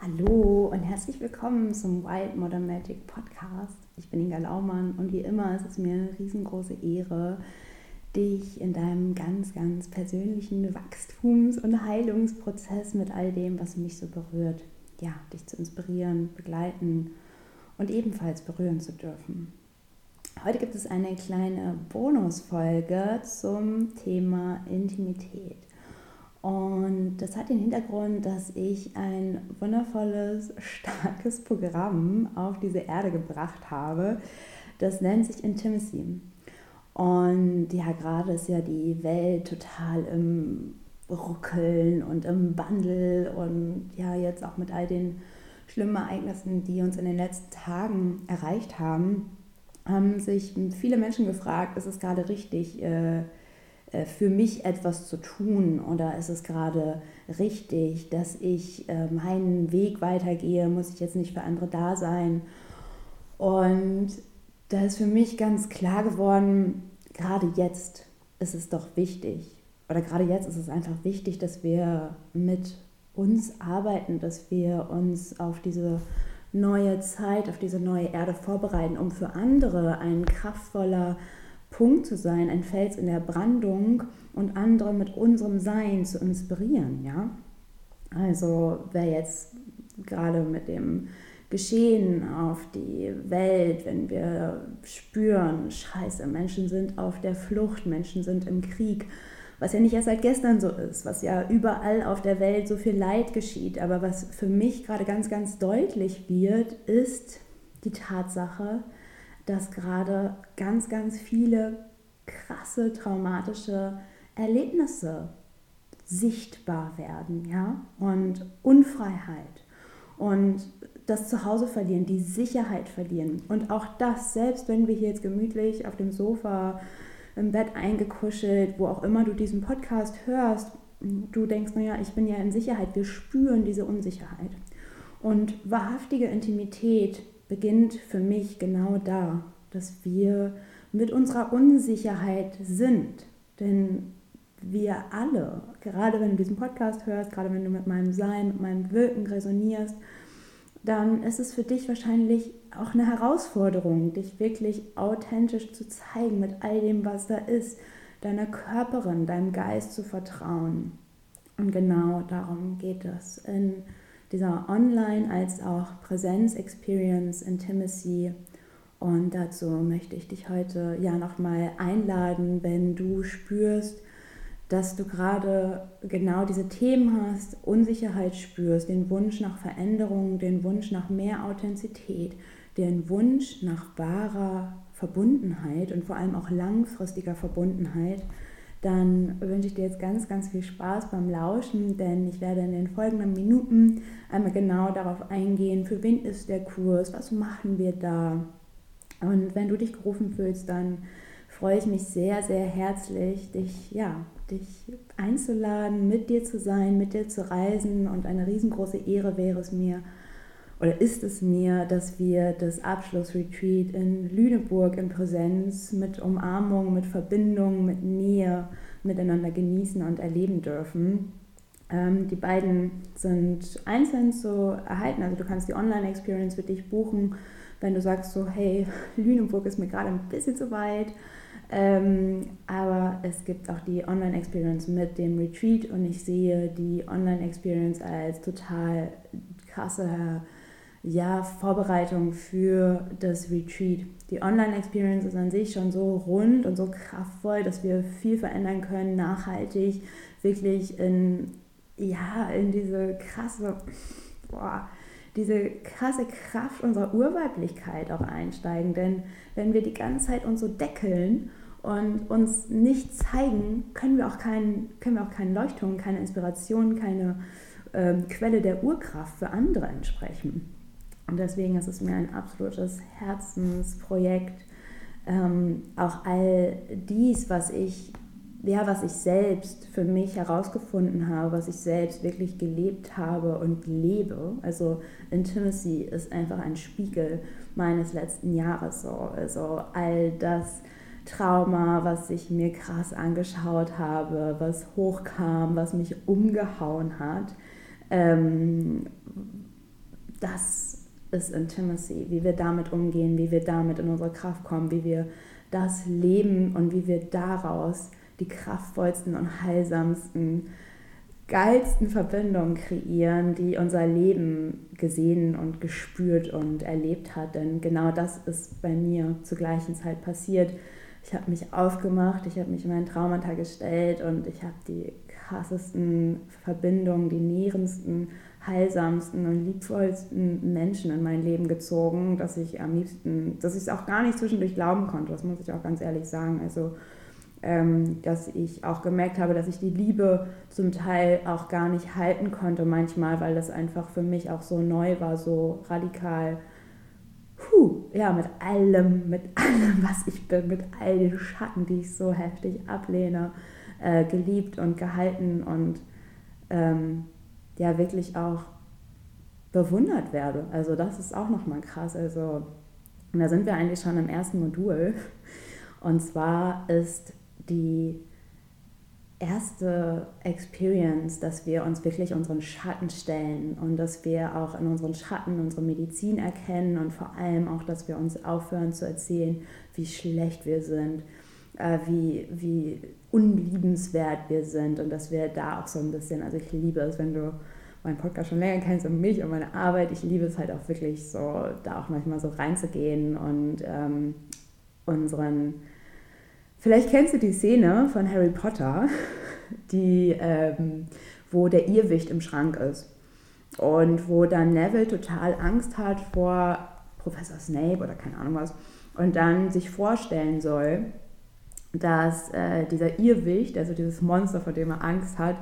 Hallo und herzlich willkommen zum Wild Modern Magic Podcast. Ich bin Inga Laumann und wie immer ist es mir eine riesengroße Ehre, dich in deinem ganz, ganz persönlichen Wachstums- und Heilungsprozess mit all dem, was mich so berührt, ja, dich zu inspirieren, begleiten und ebenfalls berühren zu dürfen. Heute gibt es eine kleine Bonusfolge zum Thema Intimität. Und das hat den Hintergrund, dass ich ein wundervolles, starkes Programm auf diese Erde gebracht habe. Das nennt sich Intimacy. Und ja, gerade ist ja die Welt total im Ruckeln und im Wandel und ja, jetzt auch mit all den schlimmen Ereignissen, die uns in den letzten Tagen erreicht haben, haben sich viele Menschen gefragt, ist es gerade richtig, äh, für mich etwas zu tun? Oder ist es gerade richtig, dass ich äh, meinen Weg weitergehe, muss ich jetzt nicht für andere da sein. Und da ist für mich ganz klar geworden, gerade jetzt ist es doch wichtig, oder gerade jetzt ist es einfach wichtig, dass wir mit uns arbeiten, dass wir uns auf diese neue Zeit, auf diese neue Erde vorbereiten, um für andere ein kraftvoller Punkt zu sein, ein Fels in der Brandung und andere mit unserem Sein zu inspirieren, ja. Also wer jetzt gerade mit dem Geschehen auf die Welt, wenn wir spüren, scheiße, Menschen sind auf der Flucht, Menschen sind im Krieg, was ja nicht erst seit gestern so ist, was ja überall auf der Welt so viel Leid geschieht, aber was für mich gerade ganz, ganz deutlich wird, ist die Tatsache, dass gerade ganz, ganz viele krasse traumatische Erlebnisse sichtbar werden, ja, und Unfreiheit und das Zuhause verlieren, die Sicherheit verlieren und auch das, selbst wenn wir hier jetzt gemütlich auf dem Sofa im Bett eingekuschelt, wo auch immer du diesen Podcast hörst, du denkst, naja, ich bin ja in Sicherheit, wir spüren diese Unsicherheit. Und wahrhaftige Intimität beginnt für mich genau da, dass wir mit unserer Unsicherheit sind. Denn wir alle, gerade wenn du diesen Podcast hörst, gerade wenn du mit meinem Sein, mit meinem Wirken resonierst, dann ist es für dich wahrscheinlich auch eine Herausforderung, dich wirklich authentisch zu zeigen mit all dem, was da ist, deiner Körperin, deinem Geist zu vertrauen. Und genau darum geht es in dieser Online- als auch Präsenz-Experience, Intimacy. Und dazu möchte ich dich heute ja nochmal einladen, wenn du spürst, dass du gerade genau diese Themen hast, Unsicherheit spürst, den Wunsch nach Veränderung, den Wunsch nach mehr Authentizität, den Wunsch nach wahrer Verbundenheit und vor allem auch langfristiger Verbundenheit, dann wünsche ich dir jetzt ganz, ganz viel Spaß beim Lauschen, denn ich werde in den folgenden Minuten einmal genau darauf eingehen, für wen ist der Kurs, was machen wir da. Und wenn du dich gerufen fühlst, dann freue ich mich sehr, sehr herzlich, dich, ja, dich einzuladen, mit dir zu sein, mit dir zu reisen. Und eine riesengroße Ehre wäre es mir, oder ist es mir, dass wir das Abschlussretreat in Lüneburg in Präsenz mit Umarmung, mit Verbindung, mit Nähe miteinander genießen und erleben dürfen. Ähm, die beiden sind einzeln zu erhalten, also du kannst die Online-Experience für dich buchen, wenn du sagst so, hey, Lüneburg ist mir gerade ein bisschen zu weit. Ähm, aber es gibt auch die Online-Experience mit dem Retreat und ich sehe die Online-Experience als total krasse ja, Vorbereitung für das Retreat. Die Online-Experience ist an sich schon so rund und so kraftvoll, dass wir viel verändern können, nachhaltig, wirklich in, ja, in diese krasse, boah, diese krasse Kraft unserer Urweiblichkeit auch einsteigen. Denn wenn wir die ganze Zeit uns so deckeln und uns nicht zeigen, können wir auch keinen, können wir auch keinen Leuchtturm, keine Inspiration, keine ähm, Quelle der Urkraft für andere entsprechen. Und deswegen ist es mir ein absolutes Herzensprojekt, ähm, auch all dies, was ich, ja, was ich selbst für mich herausgefunden habe, was ich selbst wirklich gelebt habe und lebe. Also Intimacy ist einfach ein Spiegel meines letzten Jahres. So. Also all das Trauma, was ich mir krass angeschaut habe, was hochkam, was mich umgehauen hat. Ähm, ist Intimacy, wie wir damit umgehen, wie wir damit in unsere Kraft kommen, wie wir das leben und wie wir daraus die kraftvollsten und heilsamsten, geilsten Verbindungen kreieren, die unser Leben gesehen und gespürt und erlebt hat. Denn genau das ist bei mir zur gleichen Zeit passiert. Ich habe mich aufgemacht, ich habe mich in meinen Traumata gestellt und ich habe die krassesten Verbindungen, die nährendsten, heilsamsten und liebvollsten Menschen in mein Leben gezogen, dass ich am liebsten, dass ich es auch gar nicht zwischendurch glauben konnte, das muss ich auch ganz ehrlich sagen. Also, ähm, dass ich auch gemerkt habe, dass ich die Liebe zum Teil auch gar nicht halten konnte manchmal, weil das einfach für mich auch so neu war, so radikal. Puh, ja, mit allem, mit allem, was ich bin, mit all den Schatten, die ich so heftig ablehne, äh, geliebt und gehalten und ähm, ja wirklich auch bewundert werde. Also das ist auch nochmal krass. Also und da sind wir eigentlich schon im ersten Modul. Und zwar ist die erste Experience, dass wir uns wirklich unseren Schatten stellen und dass wir auch in unseren Schatten unsere Medizin erkennen und vor allem auch, dass wir uns aufhören zu erzählen, wie schlecht wir sind, äh, wie, wie unliebenswert wir sind und dass wir da auch so ein bisschen, also ich liebe es, wenn du meinen Podcast schon länger kennst und mich und meine Arbeit, ich liebe es halt auch wirklich so, da auch manchmal so reinzugehen und ähm, unseren, vielleicht kennst du die Szene von Harry Potter, die, ähm, wo der Irrwicht im Schrank ist und wo dann Neville total Angst hat vor Professor Snape oder keine Ahnung was und dann sich vorstellen soll, dass äh, dieser Irrwicht, also dieses Monster, vor dem er Angst hat,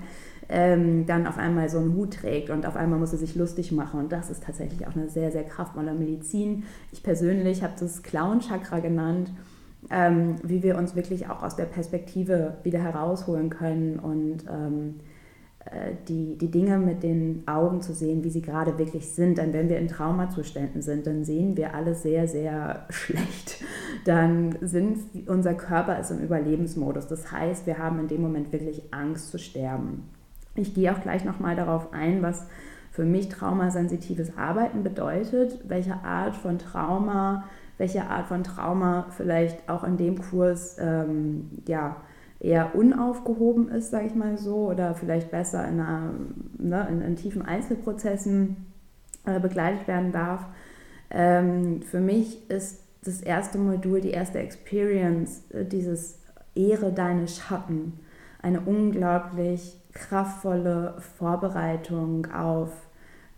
ähm, dann auf einmal so einen Hut trägt und auf einmal muss er sich lustig machen. Und das ist tatsächlich auch eine sehr, sehr kraftvolle Medizin. Ich persönlich habe das Clown-Chakra genannt, ähm, wie wir uns wirklich auch aus der Perspektive wieder herausholen können und ähm, äh, die, die Dinge mit den Augen zu sehen, wie sie gerade wirklich sind. Denn wenn wir in Traumazuständen sind, dann sehen wir alles sehr, sehr schlecht. Dann sind unser Körper ist im Überlebensmodus. Das heißt, wir haben in dem Moment wirklich Angst zu sterben. Ich gehe auch gleich nochmal darauf ein, was für mich traumasensitives Arbeiten bedeutet, welche Art von Trauma, welche Art von Trauma vielleicht auch in dem Kurs ähm, ja, eher unaufgehoben ist, sage ich mal so, oder vielleicht besser in, einer, ne, in, in tiefen Einzelprozessen äh, begleitet werden darf. Ähm, für mich ist das erste Modul, die erste Experience, äh, dieses Ehre deine Schatten, eine unglaublich kraftvolle Vorbereitung auf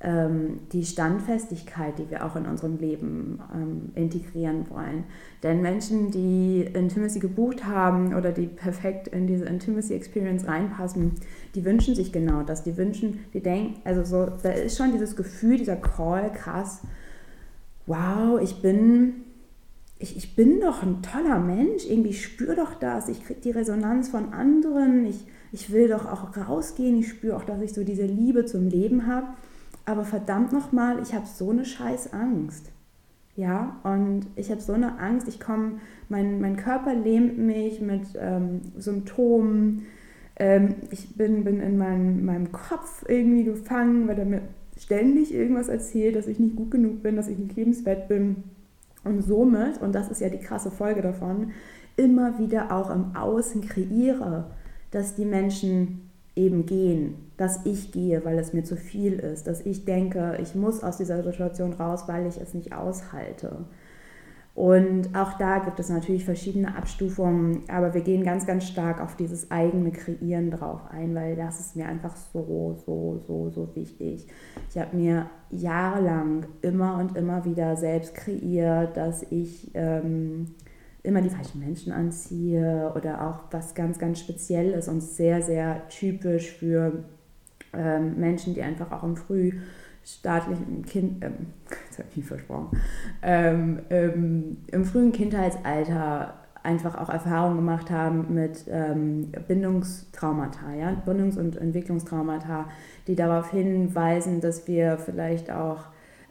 die Standfestigkeit, die wir auch in unserem Leben ähm, integrieren wollen. Denn Menschen, die Intimacy gebucht haben oder die perfekt in diese Intimacy Experience reinpassen, die wünschen sich genau das. Die wünschen, die denken, also so, da ist schon dieses Gefühl, dieser Call, krass, wow, ich bin ich, ich bin doch ein toller Mensch, irgendwie spüre doch das, ich kriege die Resonanz von anderen, ich, ich will doch auch rausgehen, ich spüre auch, dass ich so diese Liebe zum Leben habe. Aber verdammt nochmal, ich habe so eine scheiß Angst. Ja, und ich habe so eine Angst, ich komme, mein, mein Körper lähmt mich mit ähm, Symptomen. Ähm, ich bin, bin in meinem, meinem Kopf irgendwie gefangen, weil er mir ständig irgendwas erzählt, dass ich nicht gut genug bin, dass ich nicht lebenswert bin. Und somit, und das ist ja die krasse Folge davon, immer wieder auch im Außen kreiere dass die Menschen eben gehen, dass ich gehe, weil es mir zu viel ist, dass ich denke, ich muss aus dieser Situation raus, weil ich es nicht aushalte. Und auch da gibt es natürlich verschiedene Abstufungen, aber wir gehen ganz, ganz stark auf dieses eigene Kreieren drauf ein, weil das ist mir einfach so, so, so, so wichtig. Ich habe mir jahrelang immer und immer wieder selbst kreiert, dass ich ähm, immer die falschen Menschen anziehe oder auch was ganz, ganz speziell ist und sehr, sehr typisch für ähm, Menschen, die einfach auch im frühstaatlichen Kind, ähm, das habe ich versprochen, ähm, ähm, im frühen Kindheitsalter einfach auch Erfahrungen gemacht haben mit ähm, Bindungstraumata, ja? Bindungs- und Entwicklungstraumata, die darauf hinweisen, dass wir vielleicht auch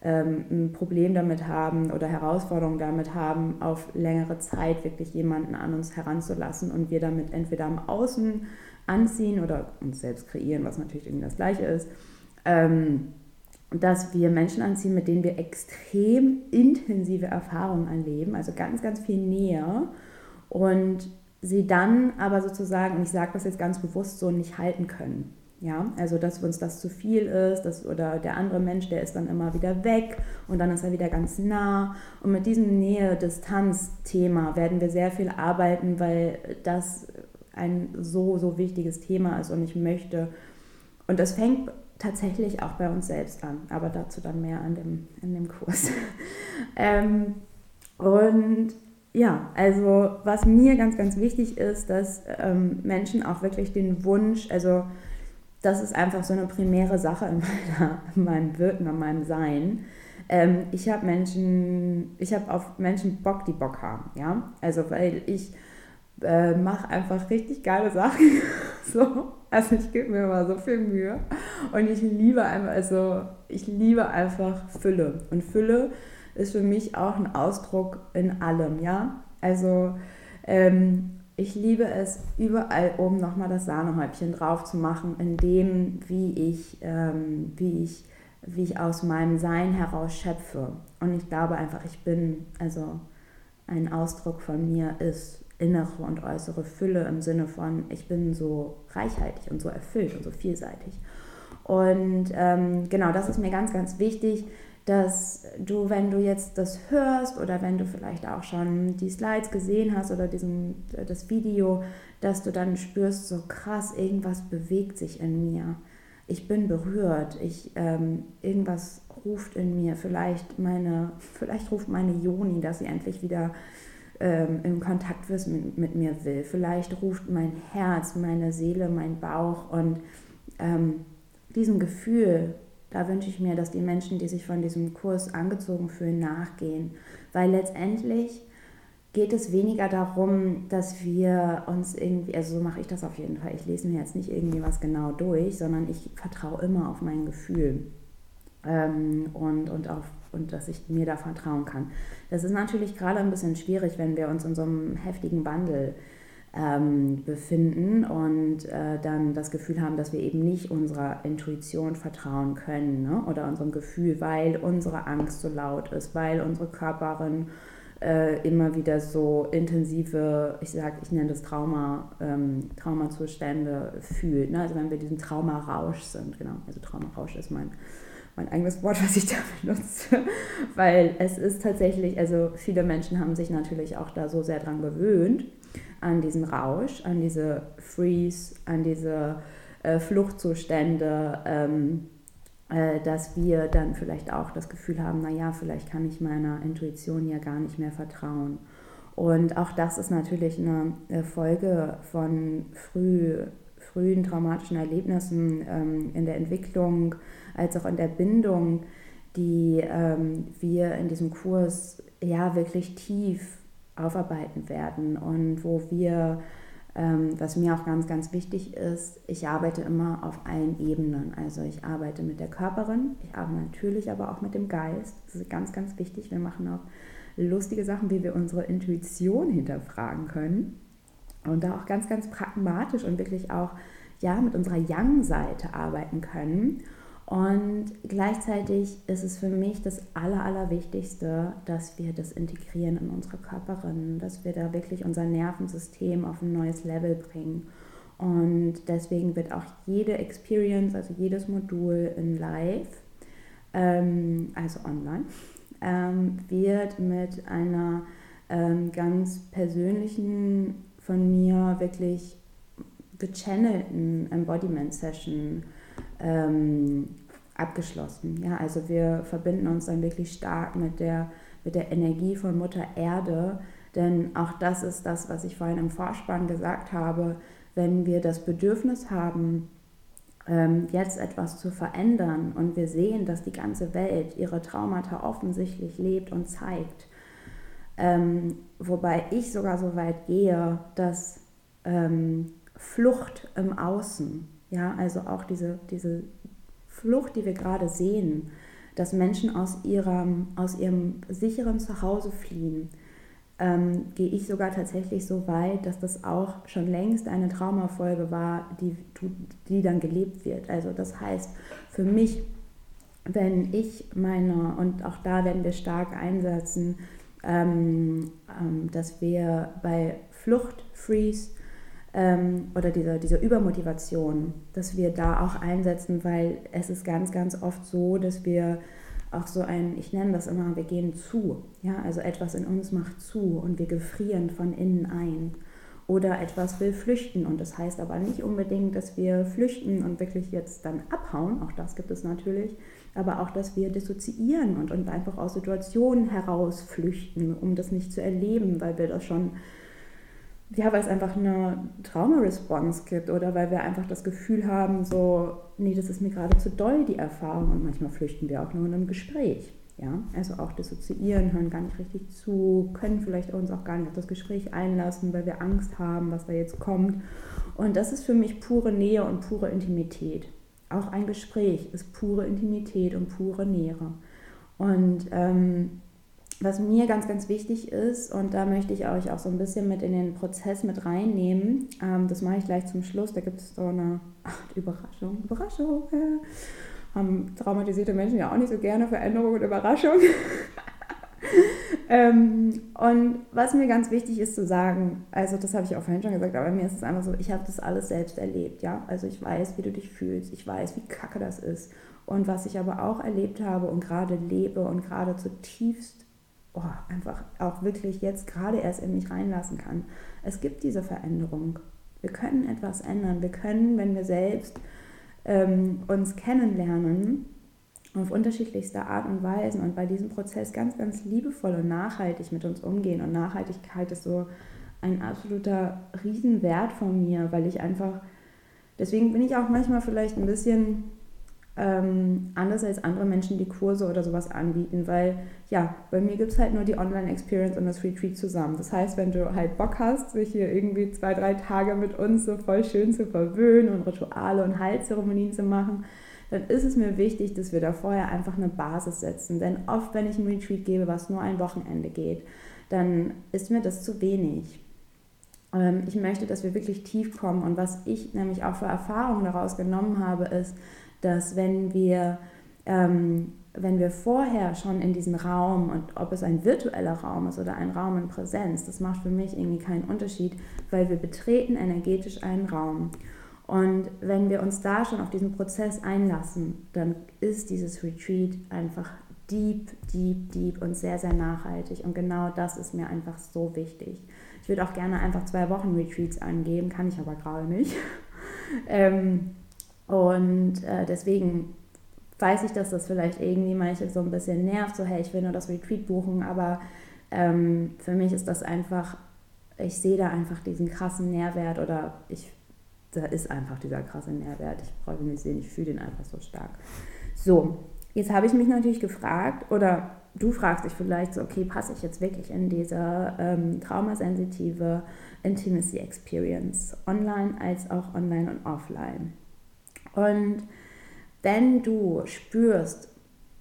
ähm, ein Problem damit haben oder Herausforderungen damit haben, auf längere Zeit wirklich jemanden an uns heranzulassen und wir damit entweder am Außen anziehen oder uns selbst kreieren, was natürlich irgendwie das Gleiche ist, ähm, dass wir Menschen anziehen, mit denen wir extrem intensive Erfahrungen erleben, also ganz, ganz viel Nähe und sie dann aber sozusagen, und ich sage das jetzt ganz bewusst so, nicht halten können. Ja, also dass uns das zu viel ist, dass, oder der andere Mensch, der ist dann immer wieder weg und dann ist er wieder ganz nah. Und mit diesem Nähe-Distanz-Thema werden wir sehr viel arbeiten, weil das ein so, so wichtiges Thema ist und ich möchte, und das fängt tatsächlich auch bei uns selbst an, aber dazu dann mehr an dem, in dem Kurs. ähm, und ja, also was mir ganz, ganz wichtig ist, dass ähm, Menschen auch wirklich den Wunsch, also das ist einfach so eine primäre Sache in, meiner, in meinem Wirken, in meinem Sein. Ähm, ich habe Menschen, ich habe auf Menschen Bock, die Bock haben, ja. Also weil ich äh, mache einfach richtig geile Sachen. so. Also ich gebe mir immer so viel Mühe. Und ich liebe einfach, also ich liebe einfach Fülle. Und Fülle ist für mich auch ein Ausdruck in allem, ja. Also ähm, ich liebe es, überall oben nochmal das Sahnehäubchen drauf zu machen, in dem, wie ich, ähm, wie ich, wie ich aus meinem Sein heraus schöpfe. Und ich glaube einfach, ich bin, also ein Ausdruck von mir ist innere und äußere Fülle im Sinne von, ich bin so reichhaltig und so erfüllt und so vielseitig. Und ähm, genau, das ist mir ganz, ganz wichtig, dass du, wenn du jetzt das hörst oder wenn du vielleicht auch schon die Slides gesehen hast oder diesen, das Video, dass du dann spürst, so krass, irgendwas bewegt sich in mir. Ich bin berührt, ich, ähm, irgendwas ruft in mir, vielleicht meine, vielleicht ruft meine Joni, dass sie endlich wieder ähm, in Kontakt mit, mit, mir will. Vielleicht ruft mein Herz, meine Seele, mein Bauch und ähm, diesem Gefühl, da wünsche ich mir, dass die Menschen, die sich von diesem Kurs angezogen fühlen, nachgehen. Weil letztendlich geht es weniger darum, dass wir uns irgendwie, also so mache ich das auf jeden Fall, ich lese mir jetzt nicht irgendwie was genau durch, sondern ich vertraue immer auf mein Gefühl ähm, und, und, auf, und dass ich mir da vertrauen kann. Das ist natürlich gerade ein bisschen schwierig, wenn wir uns in so einem heftigen Wandel ähm, befinden und äh, dann das Gefühl haben, dass wir eben nicht unserer Intuition vertrauen können ne? oder unserem Gefühl, weil unsere Angst so laut ist, weil unsere Körperin äh, immer wieder so intensive, ich sag, ich nenne das Trauma, ähm, Traumazustände fühlt. Ne? Also wenn wir diesen Traumarausch sind, genau, also Traumarausch ist mein mein eigenes Wort, was ich da benutze, weil es ist tatsächlich, also viele Menschen haben sich natürlich auch da so sehr dran gewöhnt, an diesen Rausch, an diese Freeze, an diese äh, Fluchtzustände, ähm, äh, dass wir dann vielleicht auch das Gefühl haben, naja, vielleicht kann ich meiner Intuition ja gar nicht mehr vertrauen. Und auch das ist natürlich eine Folge von früh, frühen traumatischen Erlebnissen ähm, in der Entwicklung als auch in der Bindung, die ähm, wir in diesem Kurs ja wirklich tief aufarbeiten werden und wo wir, ähm, was mir auch ganz, ganz wichtig ist, ich arbeite immer auf allen Ebenen. Also ich arbeite mit der Körperin, ich arbeite natürlich aber auch mit dem Geist. Das ist ganz, ganz wichtig. Wir machen auch lustige Sachen, wie wir unsere Intuition hinterfragen können und da auch ganz, ganz pragmatisch und wirklich auch ja, mit unserer Yang-Seite arbeiten können und gleichzeitig ist es für mich das Aller, Allerwichtigste, dass wir das integrieren in unsere Körperin, dass wir da wirklich unser Nervensystem auf ein neues Level bringen. Und deswegen wird auch jede Experience, also jedes Modul in Live, ähm, also online, ähm, wird mit einer ähm, ganz persönlichen, von mir wirklich gechannelten Embodiment-Session ähm, abgeschlossen. Ja, also wir verbinden uns dann wirklich stark mit der, mit der Energie von Mutter Erde, denn auch das ist das, was ich vorhin im Vorspann gesagt habe, wenn wir das Bedürfnis haben, ähm, jetzt etwas zu verändern und wir sehen, dass die ganze Welt ihre Traumata offensichtlich lebt und zeigt, ähm, wobei ich sogar so weit gehe, dass ähm, Flucht im Außen ja, also auch diese, diese Flucht, die wir gerade sehen, dass Menschen aus ihrem, aus ihrem sicheren Zuhause fliehen, ähm, gehe ich sogar tatsächlich so weit, dass das auch schon längst eine Traumafolge war, die, die dann gelebt wird. Also das heißt, für mich wenn ich meine, und auch da werden wir stark einsetzen, ähm, ähm, dass wir bei Flucht, Freeze ähm, oder dieser, dieser Übermotivation, dass wir da auch einsetzen, weil es ist ganz, ganz oft so, dass wir auch so ein, ich nenne das immer, wir gehen zu. Ja, also etwas in uns macht zu und wir gefrieren von innen ein. Oder etwas will flüchten und das heißt aber nicht unbedingt, dass wir flüchten und wirklich jetzt dann abhauen, auch das gibt es natürlich, aber auch, dass wir dissoziieren und, und einfach aus Situationen heraus flüchten, um das nicht zu erleben, weil wir das schon ja, weil es einfach eine Trauma-Response gibt oder weil wir einfach das Gefühl haben, so, nee, das ist mir gerade zu doll, die Erfahrung. Und manchmal flüchten wir auch nur in einem Gespräch. Ja, also auch dissoziieren, hören gar nicht richtig zu, können vielleicht uns auch gar nicht auf das Gespräch einlassen, weil wir Angst haben, was da jetzt kommt. Und das ist für mich pure Nähe und pure Intimität. Auch ein Gespräch ist pure Intimität und pure Nähe. Und ähm, was mir ganz, ganz wichtig ist, und da möchte ich euch auch so ein bisschen mit in den Prozess mit reinnehmen, ähm, das mache ich gleich zum Schluss, da gibt es so eine Ach, Überraschung, Überraschung. Haben traumatisierte Menschen ja auch nicht so gerne Veränderung und Überraschung. ähm, und was mir ganz wichtig ist zu sagen, also das habe ich auch vorhin schon gesagt, aber mir ist es einfach so, ich habe das alles selbst erlebt, ja. Also ich weiß, wie du dich fühlst, ich weiß, wie kacke das ist. Und was ich aber auch erlebt habe und gerade lebe und gerade zutiefst oh, einfach auch wirklich jetzt gerade erst in mich reinlassen kann. Es gibt diese Veränderung. Wir können etwas ändern. Wir können, wenn wir selbst ähm, uns kennenlernen, auf unterschiedlichste Art und Weisen und bei diesem Prozess ganz, ganz liebevoll und nachhaltig mit uns umgehen. Und Nachhaltigkeit ist so ein absoluter Riesenwert von mir, weil ich einfach, deswegen bin ich auch manchmal vielleicht ein bisschen ähm, anders als andere Menschen, die Kurse oder sowas anbieten, weil ja, bei mir gibt es halt nur die Online-Experience und das Retreat zusammen. Das heißt, wenn du halt Bock hast, sich hier irgendwie zwei, drei Tage mit uns so voll schön zu verwöhnen und Rituale und Heilzeremonien zu machen, dann ist es mir wichtig, dass wir da vorher einfach eine Basis setzen. Denn oft, wenn ich ein Retreat gebe, was nur ein Wochenende geht, dann ist mir das zu wenig. Ähm, ich möchte, dass wir wirklich tief kommen. Und was ich nämlich auch für Erfahrungen daraus genommen habe, ist, dass wenn wir, ähm, wenn wir vorher schon in diesen Raum, und ob es ein virtueller Raum ist oder ein Raum in Präsenz, das macht für mich irgendwie keinen Unterschied, weil wir betreten energetisch einen Raum. Und wenn wir uns da schon auf diesen Prozess einlassen, dann ist dieses Retreat einfach deep, deep, deep und sehr, sehr nachhaltig. Und genau das ist mir einfach so wichtig. Ich würde auch gerne einfach zwei Wochen Retreats angeben, kann ich aber gerade nicht. ähm, und äh, deswegen weiß ich, dass das vielleicht irgendwie manche so ein bisschen nervt, so hey, ich will nur das Retreat buchen, aber ähm, für mich ist das einfach, ich sehe da einfach diesen krassen Nährwert oder ich, da ist einfach dieser krasse Nährwert. Ich ihn nicht sehen, ich fühle den einfach so stark. So, jetzt habe ich mich natürlich gefragt oder du fragst dich vielleicht so, okay, passe ich jetzt wirklich in diese ähm, traumasensitive Intimacy Experience, online als auch online und offline? Und wenn du spürst,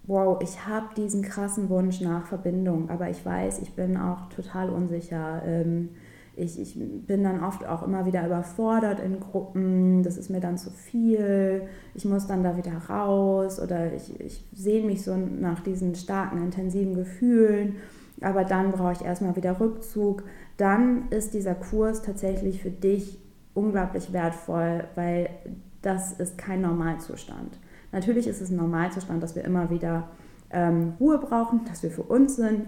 wow, ich habe diesen krassen Wunsch nach Verbindung, aber ich weiß, ich bin auch total unsicher. Ähm, ich, ich bin dann oft auch immer wieder überfordert in Gruppen, das ist mir dann zu viel, ich muss dann da wieder raus oder ich, ich sehne mich so nach diesen starken, intensiven Gefühlen, aber dann brauche ich erstmal wieder Rückzug. Dann ist dieser Kurs tatsächlich für dich unglaublich wertvoll, weil das ist kein Normalzustand. Natürlich ist es ein Normalzustand, dass wir immer wieder ähm, Ruhe brauchen, dass wir für uns sind.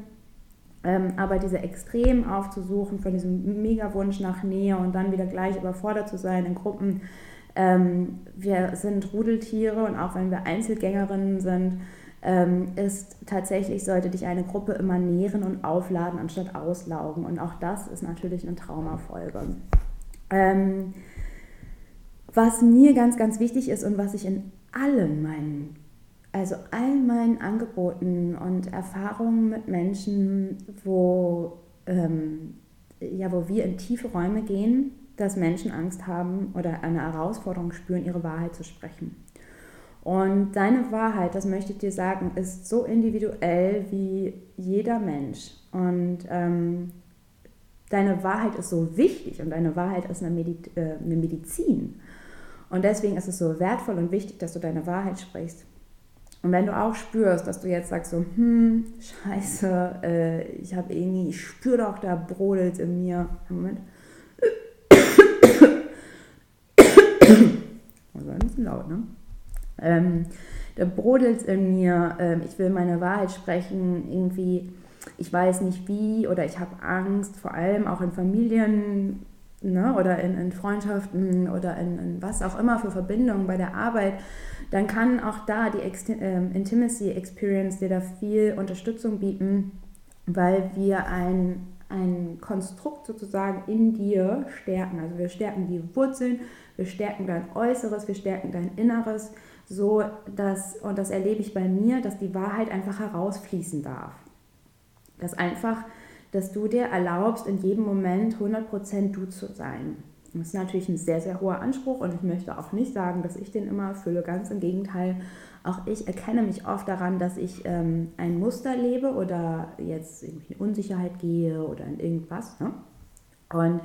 Ähm, aber diese Extrem aufzusuchen von diesem Mega-Wunsch nach Nähe und dann wieder gleich überfordert zu sein in Gruppen. Ähm, wir sind Rudeltiere und auch wenn wir Einzelgängerinnen sind, ähm, ist tatsächlich, sollte dich eine Gruppe immer nähren und aufladen, anstatt auslaugen. Und auch das ist natürlich eine Traumafolge. Ähm, was mir ganz, ganz wichtig ist und was ich in allen meinen, also all meinen Angeboten und Erfahrungen mit Menschen, wo, ähm, ja, wo wir in tiefe Räume gehen, dass Menschen Angst haben oder eine Herausforderung spüren, ihre Wahrheit zu sprechen. Und deine Wahrheit, das möchte ich dir sagen, ist so individuell wie jeder Mensch. Und ähm, deine Wahrheit ist so wichtig und deine Wahrheit ist eine, Medi äh, eine Medizin. Und deswegen ist es so wertvoll und wichtig, dass du deine Wahrheit sprichst. Und wenn du auch spürst, dass du jetzt sagst so, hm, scheiße, äh, ich habe irgendwie, ich spüre doch, da brodelt in mir. Moment. Also ein bisschen laut, ne? Ähm, da brodelt in mir, ähm, ich will meine Wahrheit sprechen, irgendwie, ich weiß nicht wie oder ich habe Angst, vor allem auch in Familien ne, oder in, in Freundschaften oder in, in, was auch immer für Verbindungen bei der Arbeit, dann kann auch da die Ex ähm, Intimacy Experience dir da viel Unterstützung bieten, weil wir ein, ein Konstrukt sozusagen in dir stärken. Also wir stärken die Wurzeln, wir stärken dein Äußeres, wir stärken dein Inneres, so dass, und das erlebe ich bei mir, dass die Wahrheit einfach herausfließen darf. Dass einfach dass du dir erlaubst, in jedem Moment 100% du zu sein. Das ist natürlich ein sehr, sehr hoher Anspruch und ich möchte auch nicht sagen, dass ich den immer erfülle. Ganz im Gegenteil, auch ich erkenne mich oft daran, dass ich ähm, ein Muster lebe oder jetzt irgendwie in Unsicherheit gehe oder in irgendwas. Ne? Und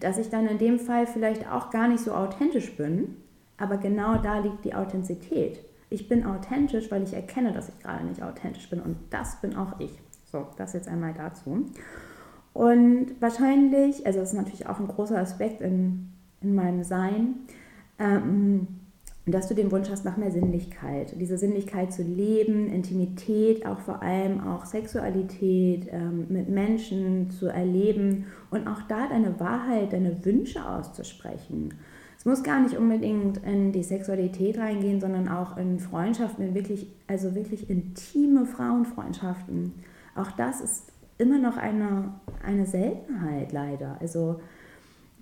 dass ich dann in dem Fall vielleicht auch gar nicht so authentisch bin, aber genau da liegt die Authentizität. Ich bin authentisch, weil ich erkenne, dass ich gerade nicht authentisch bin und das bin auch ich. So, das jetzt einmal dazu. Und wahrscheinlich, also das ist natürlich auch ein großer Aspekt in, in meinem Sein, ähm, dass du den Wunsch hast nach mehr Sinnlichkeit. Diese Sinnlichkeit zu leben, Intimität, auch vor allem auch Sexualität ähm, mit Menschen zu erleben und auch da deine Wahrheit, deine Wünsche auszusprechen. Es muss gar nicht unbedingt in die Sexualität reingehen, sondern auch in Freundschaften, wirklich, also wirklich intime Frauenfreundschaften auch das ist immer noch eine, eine Seltenheit leider. Also,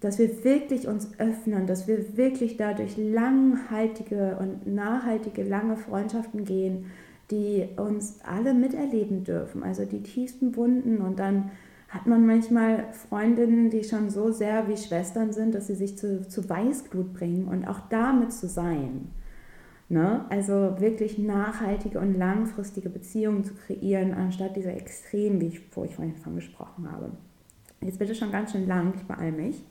dass wir wirklich uns öffnen, dass wir wirklich dadurch langhaltige und nachhaltige, lange Freundschaften gehen, die uns alle miterleben dürfen. Also die tiefsten Wunden und dann hat man manchmal Freundinnen, die schon so sehr wie Schwestern sind, dass sie sich zu, zu Weißglut bringen und auch damit zu sein. Ne? Also wirklich nachhaltige und langfristige Beziehungen zu kreieren, anstatt dieser Extremen, wie ich, wo ich vorhin von gesprochen habe. Jetzt bitte schon ganz schön lang, ich beeile mich.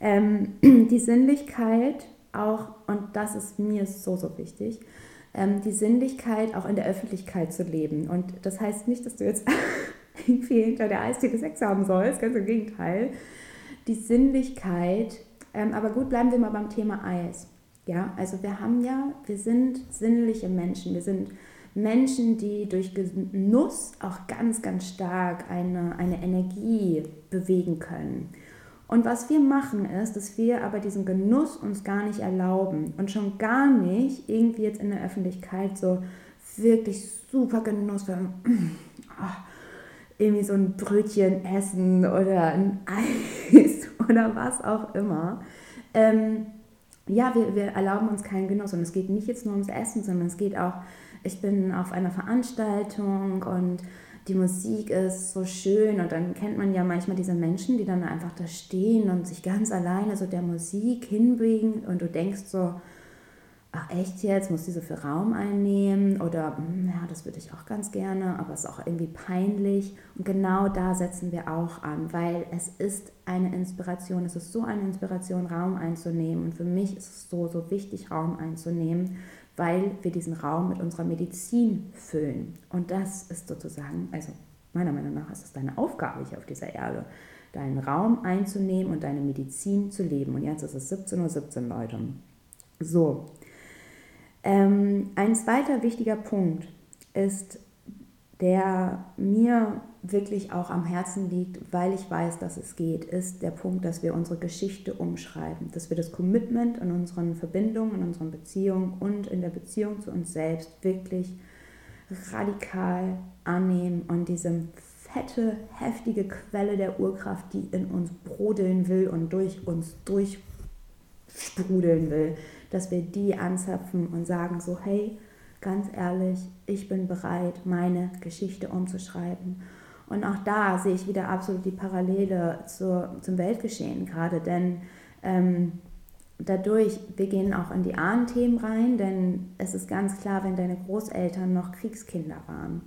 Ähm, die Sinnlichkeit auch, und das ist mir so, so wichtig, ähm, die Sinnlichkeit auch in der Öffentlichkeit zu leben. Und das heißt nicht, dass du jetzt irgendwie hinter der Eistheke Sex haben sollst, ganz im Gegenteil. Die Sinnlichkeit, ähm, aber gut, bleiben wir mal beim Thema Eis. Ja, also wir haben ja, wir sind sinnliche Menschen. Wir sind Menschen, die durch Genuss auch ganz, ganz stark eine, eine Energie bewegen können. Und was wir machen ist, dass wir aber diesen Genuss uns gar nicht erlauben und schon gar nicht irgendwie jetzt in der Öffentlichkeit so wirklich super Genuss, oh, irgendwie so ein Brötchen essen oder ein Eis oder was auch immer. Ähm, ja, wir, wir erlauben uns keinen Genuss. Und es geht nicht jetzt nur ums Essen, sondern es geht auch, ich bin auf einer Veranstaltung und die Musik ist so schön und dann kennt man ja manchmal diese Menschen, die dann einfach da stehen und sich ganz alleine so der Musik hinbringen und du denkst so, ach echt jetzt, muss die so viel Raum einnehmen oder hm, ja, das würde ich auch ganz gerne, aber es ist auch irgendwie peinlich. Und genau da setzen wir auch an, weil es ist eine Inspiration, es ist so eine Inspiration, Raum einzunehmen. Und für mich ist es so, so wichtig, Raum einzunehmen, weil wir diesen Raum mit unserer Medizin füllen. Und das ist sozusagen, also meiner Meinung nach ist es deine Aufgabe hier auf dieser Erde, deinen Raum einzunehmen und deine Medizin zu leben. Und jetzt ist es 17.17 Uhr, 17, Leute. So, ähm, ein zweiter wichtiger Punkt ist, der mir wirklich auch am Herzen liegt, weil ich weiß, dass es geht, ist der Punkt, dass wir unsere Geschichte umschreiben, dass wir das Commitment in unseren Verbindungen, in unseren Beziehungen und in der Beziehung zu uns selbst wirklich radikal annehmen und diese fette, heftige Quelle der Urkraft, die in uns brodeln will und durch uns durchsprudeln will, dass wir die anzapfen und sagen so, hey, ganz ehrlich, ich bin bereit, meine Geschichte umzuschreiben. Und auch da sehe ich wieder absolut die Parallele zur, zum Weltgeschehen gerade, denn ähm, dadurch, wir gehen auch in die Ahnenthemen rein, denn es ist ganz klar, wenn deine Großeltern noch Kriegskinder waren,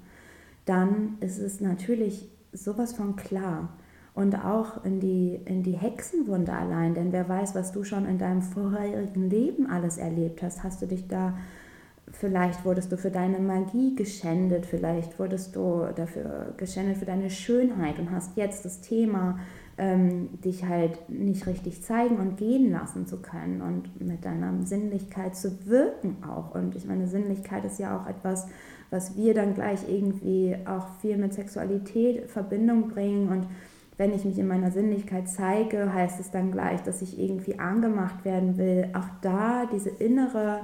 dann ist es natürlich sowas von klar, und auch in die, in die Hexenwunde allein. Denn wer weiß, was du schon in deinem vorherigen Leben alles erlebt hast. Hast du dich da vielleicht wurdest du für deine Magie geschändet, vielleicht wurdest du dafür geschändet für deine Schönheit und hast jetzt das Thema, ähm, dich halt nicht richtig zeigen und gehen lassen zu können und mit deiner Sinnlichkeit zu wirken auch. Und ich meine, Sinnlichkeit ist ja auch etwas, was wir dann gleich irgendwie auch viel mit Sexualität in Verbindung bringen und wenn ich mich in meiner Sinnlichkeit zeige, heißt es dann gleich, dass ich irgendwie angemacht werden will. Auch da diese innere,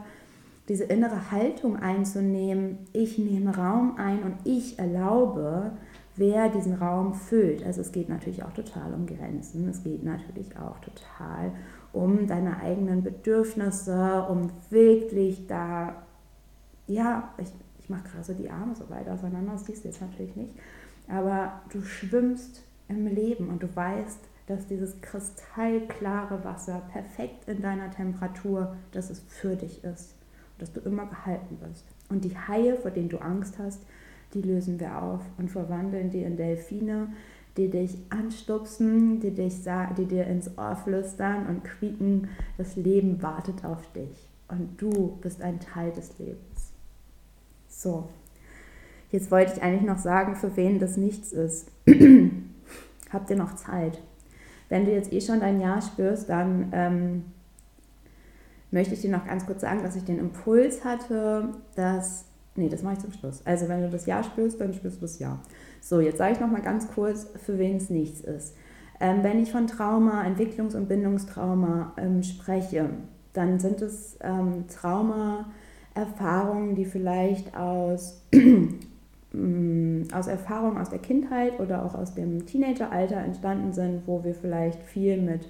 diese innere Haltung einzunehmen, ich nehme Raum ein und ich erlaube, wer diesen Raum füllt. Also es geht natürlich auch total um Grenzen, es geht natürlich auch total um deine eigenen Bedürfnisse, um wirklich da, ja, ich, ich mache gerade so die Arme so weit auseinander, das siehst du jetzt natürlich nicht, aber du schwimmst im Leben und du weißt, dass dieses kristallklare Wasser perfekt in deiner Temperatur, dass es für dich ist und dass du immer gehalten wirst. Und die Haie, vor denen du Angst hast, die lösen wir auf und verwandeln die in Delfine, die dich anstupsen, die, dich, die dir ins Ohr flüstern und quieken, das Leben wartet auf dich und du bist ein Teil des Lebens. So, jetzt wollte ich eigentlich noch sagen, für wen das nichts ist. habt ihr noch Zeit. Wenn du jetzt eh schon dein Ja spürst, dann ähm, möchte ich dir noch ganz kurz sagen, dass ich den Impuls hatte, dass, nee, das mache ich zum Schluss. Also wenn du das Ja spürst, dann spürst du das Ja. So, jetzt sage ich noch mal ganz kurz, für wen es nichts ist. Ähm, wenn ich von Trauma, Entwicklungs- und Bindungstrauma ähm, spreche, dann sind es ähm, Trauma-Erfahrungen, die vielleicht aus aus Erfahrungen aus der Kindheit oder auch aus dem Teenageralter entstanden sind, wo wir vielleicht viel mit,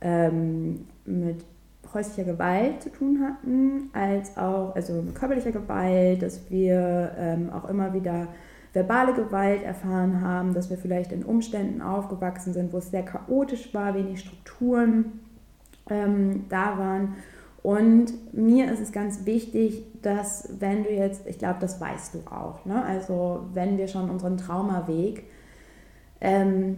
ähm, mit häuslicher Gewalt zu tun hatten, als auch also körperlicher Gewalt, dass wir ähm, auch immer wieder verbale Gewalt erfahren haben, dass wir vielleicht in Umständen aufgewachsen sind, wo es sehr chaotisch war, wenig Strukturen ähm, da waren und mir ist es ganz wichtig, dass wenn du jetzt, ich glaube, das weißt du auch, ne? also wenn wir schon unseren Traumaweg, ähm,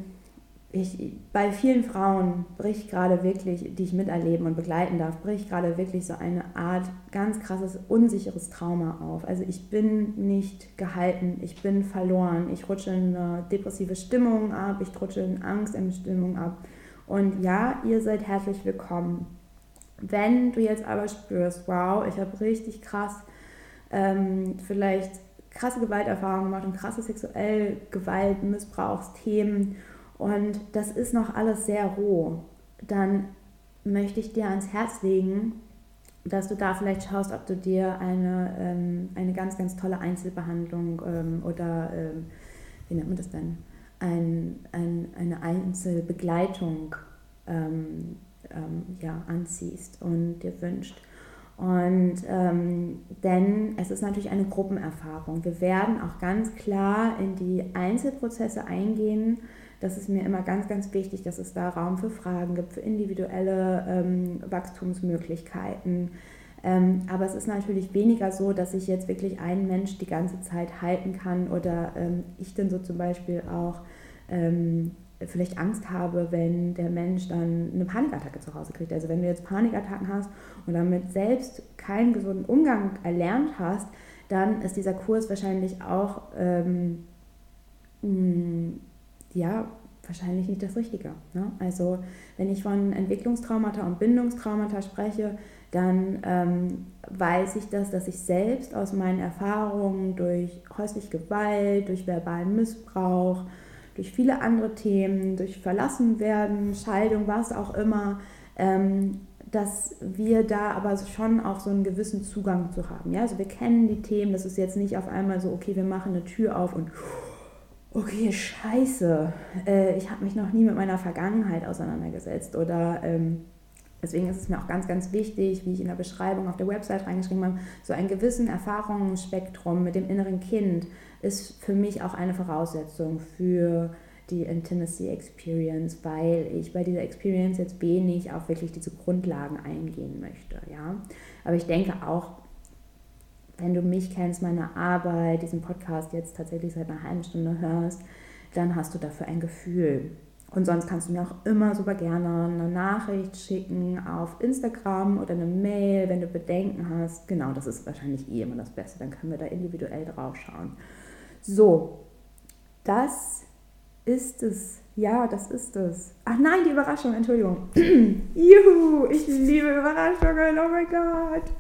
ich, bei vielen Frauen bricht gerade wirklich, die ich miterleben und begleiten darf, bricht gerade wirklich so eine Art ganz krasses, unsicheres Trauma auf. Also ich bin nicht gehalten, ich bin verloren, ich rutsche in eine depressive Stimmung ab, ich rutsche in Angststimmung ab. Und ja, ihr seid herzlich willkommen. Wenn du jetzt aber spürst, wow, ich habe richtig krass ähm, vielleicht krasse Gewalterfahrungen gemacht und krasse sexuell Gewalt, Missbrauchsthemen und das ist noch alles sehr roh, dann möchte ich dir ans Herz legen, dass du da vielleicht schaust, ob du dir eine, ähm, eine ganz, ganz tolle Einzelbehandlung ähm, oder, ähm, wie nennt man das denn, ein, ein, eine Einzelbegleitung ähm, ja, anziehst und dir wünscht. Und ähm, denn es ist natürlich eine Gruppenerfahrung. Wir werden auch ganz klar in die Einzelprozesse eingehen. Das ist mir immer ganz, ganz wichtig, dass es da Raum für Fragen gibt, für individuelle ähm, Wachstumsmöglichkeiten. Ähm, aber es ist natürlich weniger so, dass ich jetzt wirklich einen Mensch die ganze Zeit halten kann oder ähm, ich dann so zum Beispiel auch ähm, vielleicht Angst habe, wenn der Mensch dann eine Panikattacke zu Hause kriegt. Also wenn du jetzt Panikattacken hast und damit selbst keinen gesunden Umgang erlernt hast, dann ist dieser Kurs wahrscheinlich auch ähm, mm, ja wahrscheinlich nicht das Richtige. Ne? Also wenn ich von Entwicklungstraumata und Bindungstraumata spreche, dann ähm, weiß ich das, dass ich selbst aus meinen Erfahrungen durch häusliche Gewalt, durch verbalen Missbrauch, durch viele andere Themen, durch Verlassenwerden, Scheidung, was auch immer, ähm, dass wir da aber schon auch so einen gewissen Zugang zu haben. Ja? Also wir kennen die Themen, das ist jetzt nicht auf einmal so, okay, wir machen eine Tür auf und okay, scheiße, äh, ich habe mich noch nie mit meiner Vergangenheit auseinandergesetzt oder ähm, deswegen ist es mir auch ganz, ganz wichtig, wie ich in der Beschreibung auf der Website reingeschrieben habe, so einen gewissen Erfahrungsspektrum mit dem inneren Kind, ist für mich auch eine Voraussetzung für die Intimacy Experience, weil ich bei dieser Experience jetzt wenig auf wirklich diese Grundlagen eingehen möchte. Ja? Aber ich denke auch, wenn du mich kennst, meine Arbeit, diesen Podcast jetzt tatsächlich seit einer halben Stunde hörst, dann hast du dafür ein Gefühl. Und sonst kannst du mir auch immer super gerne eine Nachricht schicken auf Instagram oder eine Mail, wenn du Bedenken hast. Genau, das ist wahrscheinlich eh immer das Beste. Dann können wir da individuell drauf schauen. So, das ist es. Ja, das ist es. Ach nein, die Überraschung, Entschuldigung. Juhu, ich liebe Überraschungen, oh mein Gott.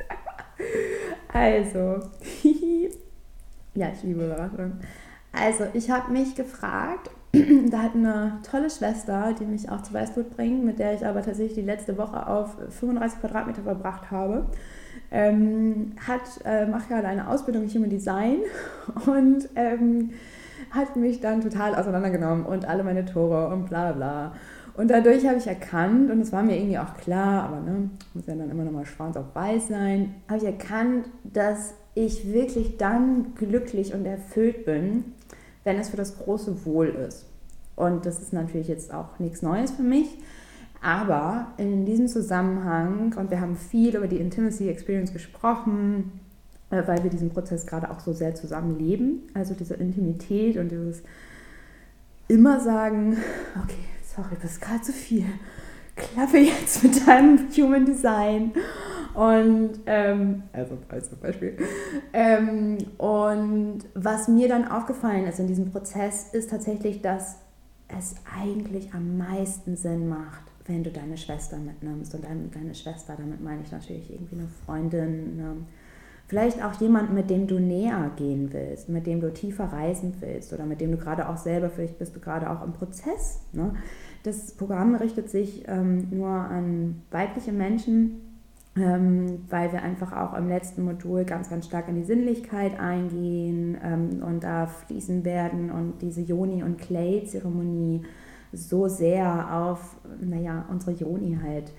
Also, ja, ich liebe Überraschungen. Also, ich habe mich gefragt, da hat eine tolle Schwester, die mich auch zu Weißblut bringt, mit der ich aber tatsächlich die letzte Woche auf 35 Quadratmeter verbracht habe. Ähm, hat, äh, macht gerade eine Ausbildung in Human Design und ähm, hat mich dann total auseinandergenommen und alle meine Tore und bla bla. Und dadurch habe ich erkannt, und es war mir irgendwie auch klar, aber ne, muss ja dann immer noch mal schwarz auf weiß sein, habe ich erkannt, dass ich wirklich dann glücklich und erfüllt bin, wenn es für das große Wohl ist. Und das ist natürlich jetzt auch nichts Neues für mich. Aber in diesem Zusammenhang, und wir haben viel über die Intimacy Experience gesprochen, äh, weil wir diesen Prozess gerade auch so sehr zusammen leben. Also diese Intimität und dieses immer sagen, okay, sorry, das ist gerade zu viel. Klappe jetzt mit deinem Human Design. Und, ähm, also als Beispiel. Ähm, und was mir dann aufgefallen ist in diesem Prozess, ist tatsächlich, dass es eigentlich am meisten Sinn macht, wenn du deine Schwester mitnimmst. Und deine Schwester, damit meine ich natürlich irgendwie eine Freundin, eine, vielleicht auch jemanden, mit dem du näher gehen willst, mit dem du tiefer reisen willst oder mit dem du gerade auch selber, vielleicht bist du gerade auch im Prozess. Ne? Das Programm richtet sich ähm, nur an weibliche Menschen weil wir einfach auch im letzten Modul ganz, ganz stark in die Sinnlichkeit eingehen ähm, und da fließen werden und diese Yoni- und Clay-Zeremonie so sehr auf, naja, unsere Yoni halt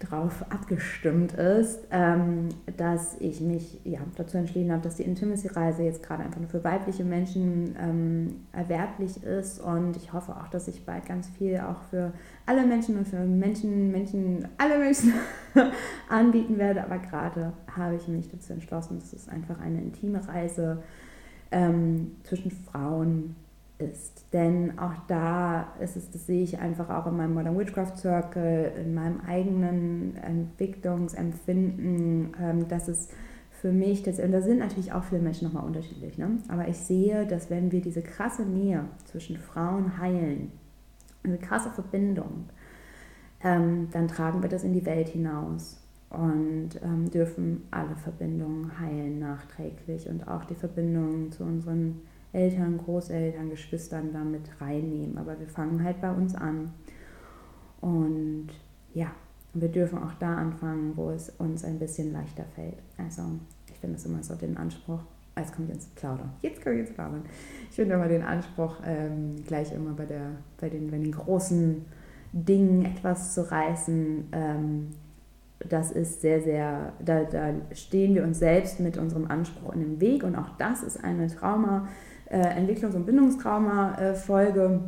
drauf abgestimmt ist, ähm, dass ich mich ja, dazu entschieden habe, dass die Intimacy-Reise jetzt gerade einfach nur für weibliche Menschen ähm, erwerblich ist. Und ich hoffe auch, dass ich bald ganz viel auch für alle Menschen und für Menschen, Menschen, alle Menschen anbieten werde, aber gerade habe ich mich dazu entschlossen, dass es einfach eine intime Reise ähm, zwischen Frauen ist. Denn auch da ist es, das sehe ich einfach auch in meinem Modern Witchcraft Circle, in meinem eigenen Entwicklungsempfinden, ähm, dass es für mich, das, und da sind natürlich auch viele Menschen nochmal unterschiedlich, ne? aber ich sehe, dass wenn wir diese krasse Nähe zwischen Frauen heilen, eine krasse Verbindung, ähm, dann tragen wir das in die Welt hinaus und ähm, dürfen alle Verbindungen heilen nachträglich und auch die Verbindungen zu unseren Eltern, Großeltern, Geschwistern damit reinnehmen. Aber wir fangen halt bei uns an. Und ja, wir dürfen auch da anfangen, wo es uns ein bisschen leichter fällt. Also ich finde es immer so den Anspruch, jetzt kommt jetzt Plaudern. Jetzt komme ich jetzt plaudern. Ich finde immer den Anspruch, ähm, gleich immer bei, der, bei, den, bei den großen Dingen etwas zu reißen. Ähm, das ist sehr, sehr, da, da stehen wir uns selbst mit unserem Anspruch in den Weg und auch das ist eine Trauma, äh, Entwicklungs- und Bindungstrauma-Folge.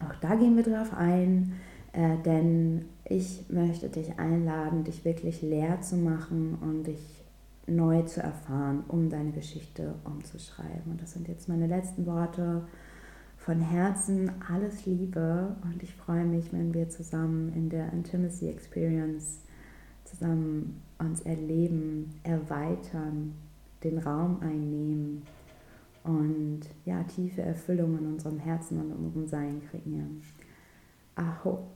Auch da gehen wir drauf ein, äh, denn ich möchte dich einladen, dich wirklich leer zu machen und dich neu zu erfahren, um deine Geschichte umzuschreiben. Und das sind jetzt meine letzten Worte. Von Herzen alles Liebe und ich freue mich, wenn wir zusammen in der Intimacy Experience zusammen uns erleben, erweitern, den Raum einnehmen und ja, tiefe Erfüllung in unserem Herzen und in unserem Sein kreieren. Aho.